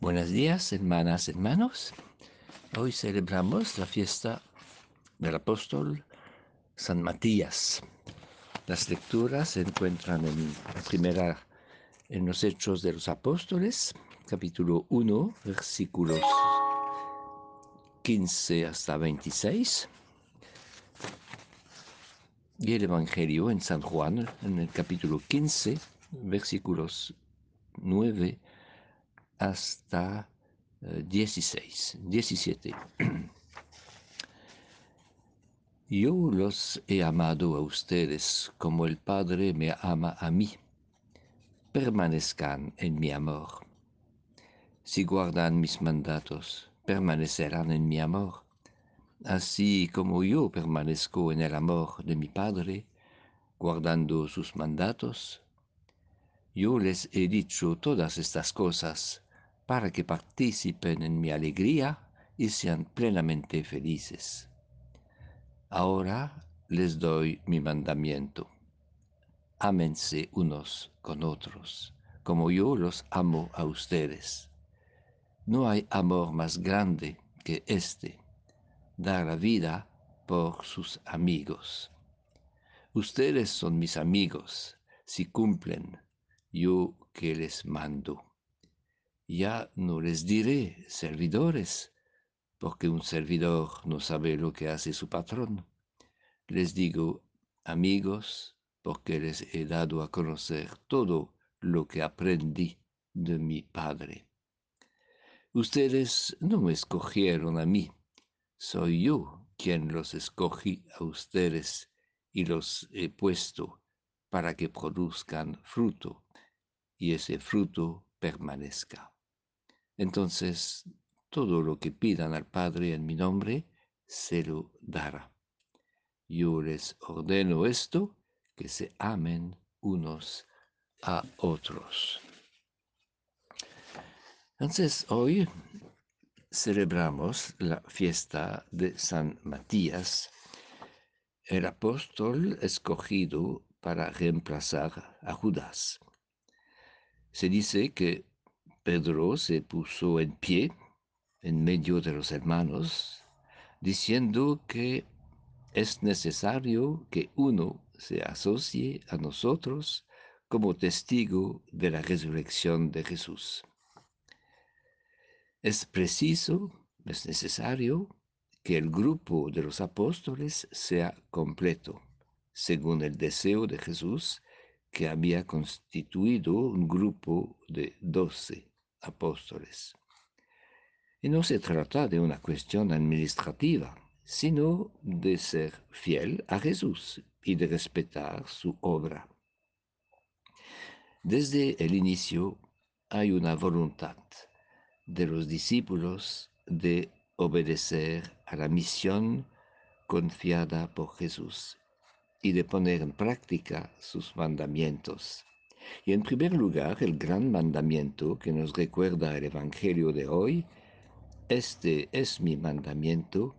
Buenos días, hermanas, hermanos. Hoy celebramos la fiesta del apóstol San Matías. Las lecturas se encuentran en primera en los Hechos de los Apóstoles, capítulo 1, versículos 15 hasta 26. Y el Evangelio en San Juan, en el capítulo 15, versículos 9 hasta 16, eh, 17. Yo los he amado a ustedes como el Padre me ama a mí. Permanezcan en mi amor. Si guardan mis mandatos, permanecerán en mi amor, así como yo permanezco en el amor de mi Padre, guardando sus mandatos. Yo les he dicho todas estas cosas para que participen en mi alegría y sean plenamente felices. Ahora les doy mi mandamiento. Ámense unos con otros, como yo los amo a ustedes. No hay amor más grande que este, dar la vida por sus amigos. Ustedes son mis amigos si cumplen yo que les mando ya no les diré servidores, porque un servidor no sabe lo que hace su patrón. Les digo amigos, porque les he dado a conocer todo lo que aprendí de mi Padre. Ustedes no me escogieron a mí, soy yo quien los escogí a ustedes y los he puesto para que produzcan fruto, y ese fruto permanezca. Entonces, todo lo que pidan al Padre en mi nombre, se lo dará. Yo les ordeno esto, que se amen unos a otros. Entonces, hoy celebramos la fiesta de San Matías, el apóstol escogido para reemplazar a Judas. Se dice que Pedro se puso en pie en medio de los hermanos, diciendo que es necesario que uno se asocie a nosotros como testigo de la resurrección de Jesús. Es preciso, es necesario que el grupo de los apóstoles sea completo, según el deseo de Jesús, que había constituido un grupo de doce apóstoles. Y no se trata de una cuestión administrativa, sino de ser fiel a Jesús y de respetar su obra. Desde el inicio hay una voluntad de los discípulos de obedecer a la misión confiada por Jesús y de poner en práctica sus mandamientos. Y en primer lugar, el gran mandamiento que nos recuerda el Evangelio de hoy, este es mi mandamiento,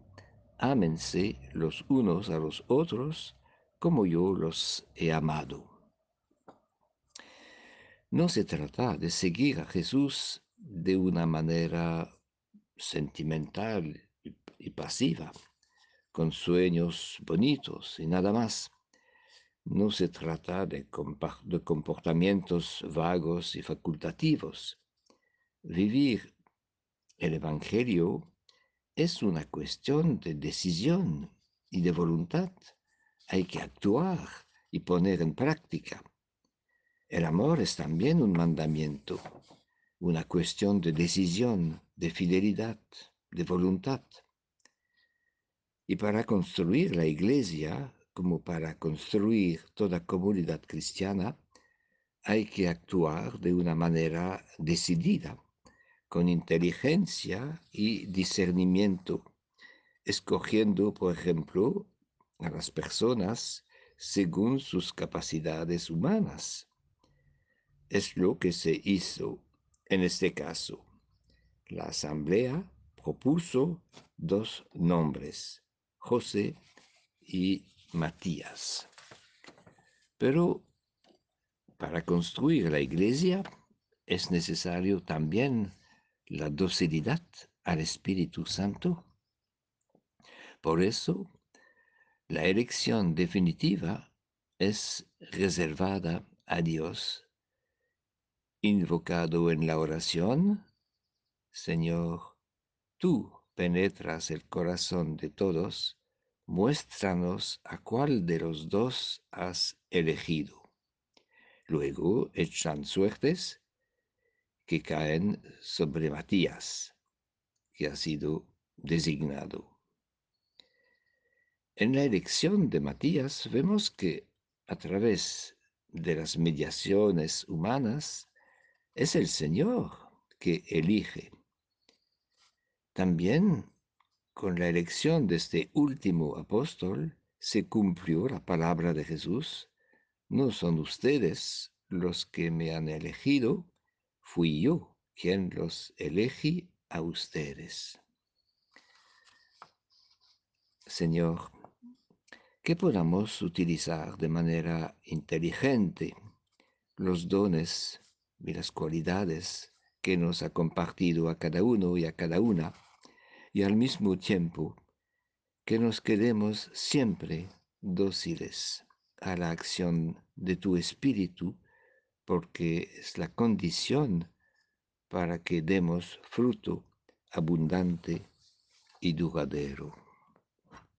ámense los unos a los otros como yo los he amado. No se trata de seguir a Jesús de una manera sentimental y pasiva, con sueños bonitos y nada más. No se trata de, comportamientos vagos y facultativos. Vivir el Evangelio es una cuestión de decisión y de voluntad. Hay que actuar y poner en práctica. El amor es también un mandamiento, una cuestión de decisión, de fidelidad, de voluntad. Y para construir la iglesia como para construir toda comunidad cristiana, hay que actuar de una manera decidida, con inteligencia y discernimiento, escogiendo, por ejemplo, a las personas según sus capacidades humanas. Es lo que se hizo en este caso. La asamblea propuso dos nombres, José y Matías. Pero para construir la iglesia es necesario también la docilidad al Espíritu Santo. Por eso, la elección definitiva es reservada a Dios, invocado en la oración, Señor, tú penetras el corazón de todos, muéstranos a cuál de los dos has elegido. Luego echan suertes que caen sobre Matías, que ha sido designado. En la elección de Matías vemos que a través de las mediaciones humanas es el Señor que elige. También con la elección de este último apóstol se cumplió la palabra de Jesús. No son ustedes los que me han elegido, fui yo quien los elegí a ustedes. Señor, que podamos utilizar de manera inteligente los dones y las cualidades que nos ha compartido a cada uno y a cada una y al mismo tiempo que nos quedemos siempre dóciles a la acción de tu espíritu, porque es la condición para que demos fruto abundante y duradero.